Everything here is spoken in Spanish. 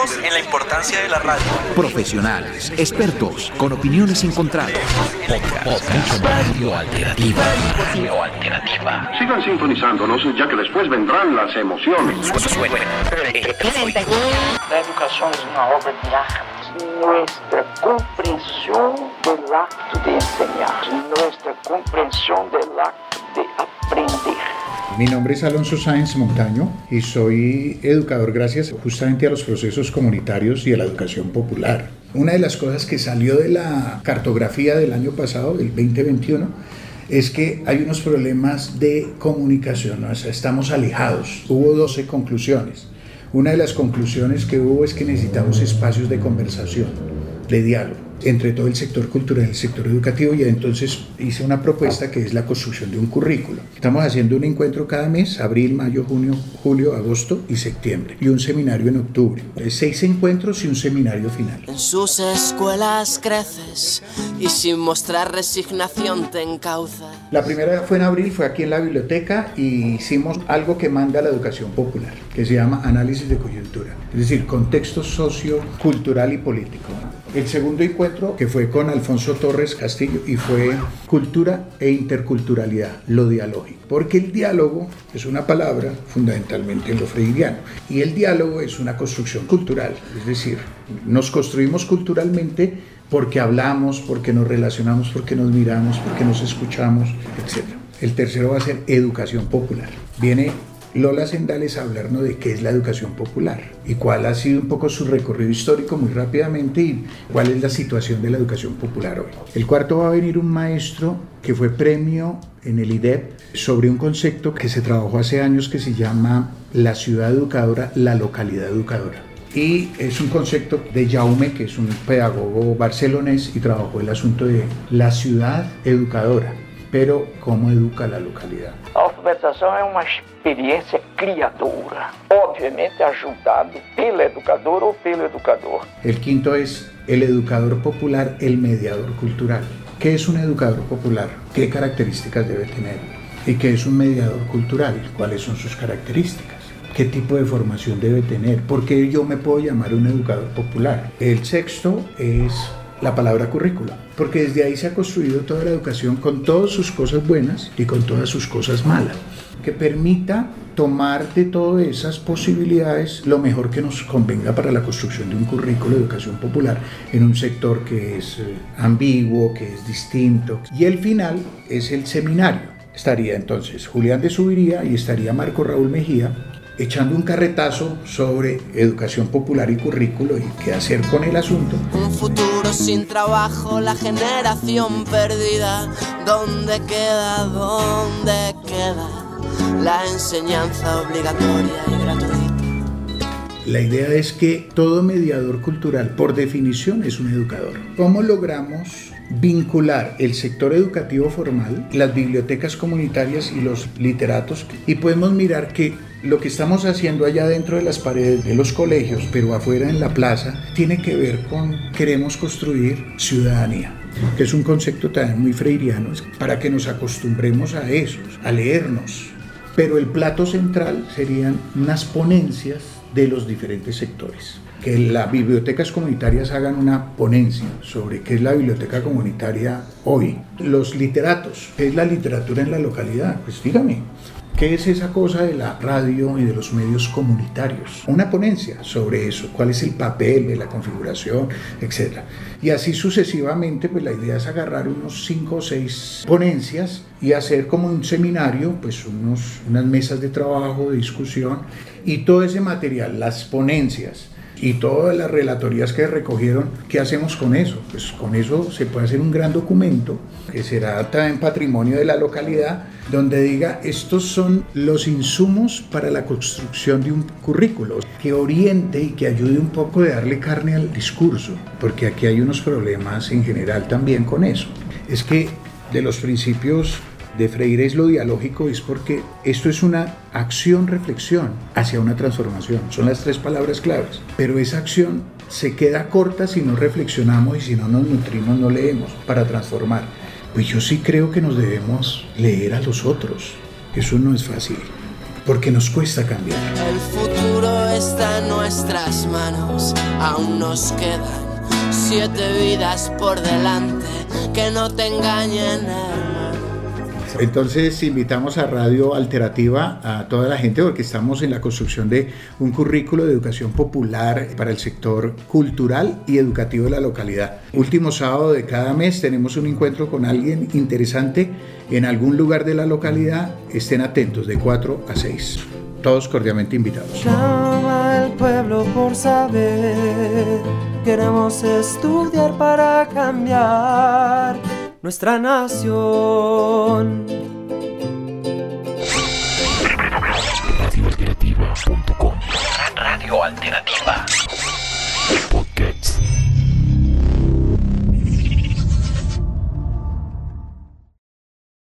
Creemos en la importancia de la radio. Profesionales, expertos, con opiniones encontradas. Podcast. Radio Alternativa. Radio Alternativa. Sigan sintonizándonos ya que después vendrán las emociones. La educación es una obra de arte. Nuestra comprensión del acto de enseñar, nuestra comprensión del acto de aprender. Mi nombre es Alonso Sáenz Montaño y soy educador gracias justamente a los procesos comunitarios y a la educación popular. Una de las cosas que salió de la cartografía del año pasado, del 2021, es que hay unos problemas de comunicación, o estamos alejados. Hubo 12 conclusiones. Una de las conclusiones que hubo es que necesitamos espacios de conversación, de diálogo entre todo el sector cultural y el sector educativo y entonces hice una propuesta que es la construcción de un currículo. Estamos haciendo un encuentro cada mes, abril, mayo, junio, julio, agosto y septiembre, y un seminario en octubre. Seis encuentros y un seminario final. En sus escuelas creces y sin mostrar resignación te encauza. La primera fue en abril, fue aquí en la biblioteca y hicimos algo que manda la educación popular, que se llama análisis de coyuntura, es decir, contexto socio-cultural y político. El segundo encuentro que fue con Alfonso Torres Castillo y fue cultura e interculturalidad, lo dialógico. Porque el diálogo es una palabra fundamentalmente en lo freiriano y el diálogo es una construcción cultural, es decir, nos construimos culturalmente porque hablamos, porque nos relacionamos, porque nos miramos, porque nos escuchamos, etc. El tercero va a ser educación popular. Viene Lola Sendales a hablarnos de qué es la educación popular y cuál ha sido un poco su recorrido histórico muy rápidamente y cuál es la situación de la educación popular hoy. El cuarto va a venir un maestro que fue premio en el IDEP sobre un concepto que se trabajó hace años que se llama la ciudad educadora, la localidad educadora. Y es un concepto de Jaume, que es un pedagogo barcelonés y trabajó el asunto de la ciudad educadora pero cómo educa la localidad. A alfabetização é uma experiência criadora, obviamente ajudado pela educadora ou pelo educador. El quinto es el educador popular, el mediador cultural. ¿Qué es un educador popular? ¿Qué características debe tener? ¿Y qué es un mediador cultural? ¿Cuáles son sus características? ¿Qué tipo de formación debe tener? ¿Por qué yo me puedo llamar un educador popular? El sexto es la palabra currícula, porque desde ahí se ha construido toda la educación con todas sus cosas buenas y con todas sus cosas malas, que permita tomar de todas esas posibilidades lo mejor que nos convenga para la construcción de un currículo de educación popular en un sector que es eh, ambiguo, que es distinto. Y el final es el seminario. Estaría entonces Julián de Subiría y estaría Marco Raúl Mejía echando un carretazo sobre educación popular y currículo y qué hacer con el asunto. Un futuro sin trabajo, la generación perdida. ¿Dónde queda? ¿Dónde queda la enseñanza obligatoria y gratuita? La idea es que todo mediador cultural, por definición, es un educador. ¿Cómo logramos vincular el sector educativo formal, las bibliotecas comunitarias y los literatos? Y podemos mirar que lo que estamos haciendo allá dentro de las paredes de los colegios, pero afuera en la plaza, tiene que ver con queremos construir ciudadanía que es un concepto también muy freiriano, para que nos acostumbremos a eso, a leernos. Pero el plato central serían unas ponencias de los diferentes sectores. Que las bibliotecas comunitarias hagan una ponencia sobre qué es la biblioteca comunitaria hoy. Los literatos, ¿qué es la literatura en la localidad? Pues dígame, ¿Qué es esa cosa de la radio y de los medios comunitarios? Una ponencia sobre eso, cuál es el papel de la configuración, etc. Y así sucesivamente, pues la idea es agarrar unos cinco o seis ponencias y hacer como un seminario, pues unos, unas mesas de trabajo, de discusión, y todo ese material, las ponencias, y todas las relatorías que recogieron, ¿qué hacemos con eso? Pues con eso se puede hacer un gran documento que será también patrimonio de la localidad, donde diga estos son los insumos para la construcción de un currículo, que oriente y que ayude un poco de darle carne al discurso, porque aquí hay unos problemas en general también con eso. Es que de los principios de Freire es lo dialógico, es porque esto es una acción-reflexión hacia una transformación. Son las tres palabras claves. Pero esa acción se queda corta si no reflexionamos y si no nos nutrimos, no leemos para transformar. Pues yo sí creo que nos debemos leer a los otros. Eso no es fácil. porque nos cuesta cambiar. El futuro está en nuestras manos, aún nos quedan siete vidas por delante, que no te engañen. Entonces invitamos a Radio Alternativa a toda la gente porque estamos en la construcción de un currículo de educación popular para el sector cultural y educativo de la localidad. Último sábado de cada mes tenemos un encuentro con alguien interesante en algún lugar de la localidad. Estén atentos de 4 a 6. Todos cordialmente invitados. Llama al pueblo por saber, queremos estudiar para cambiar nuestra nación.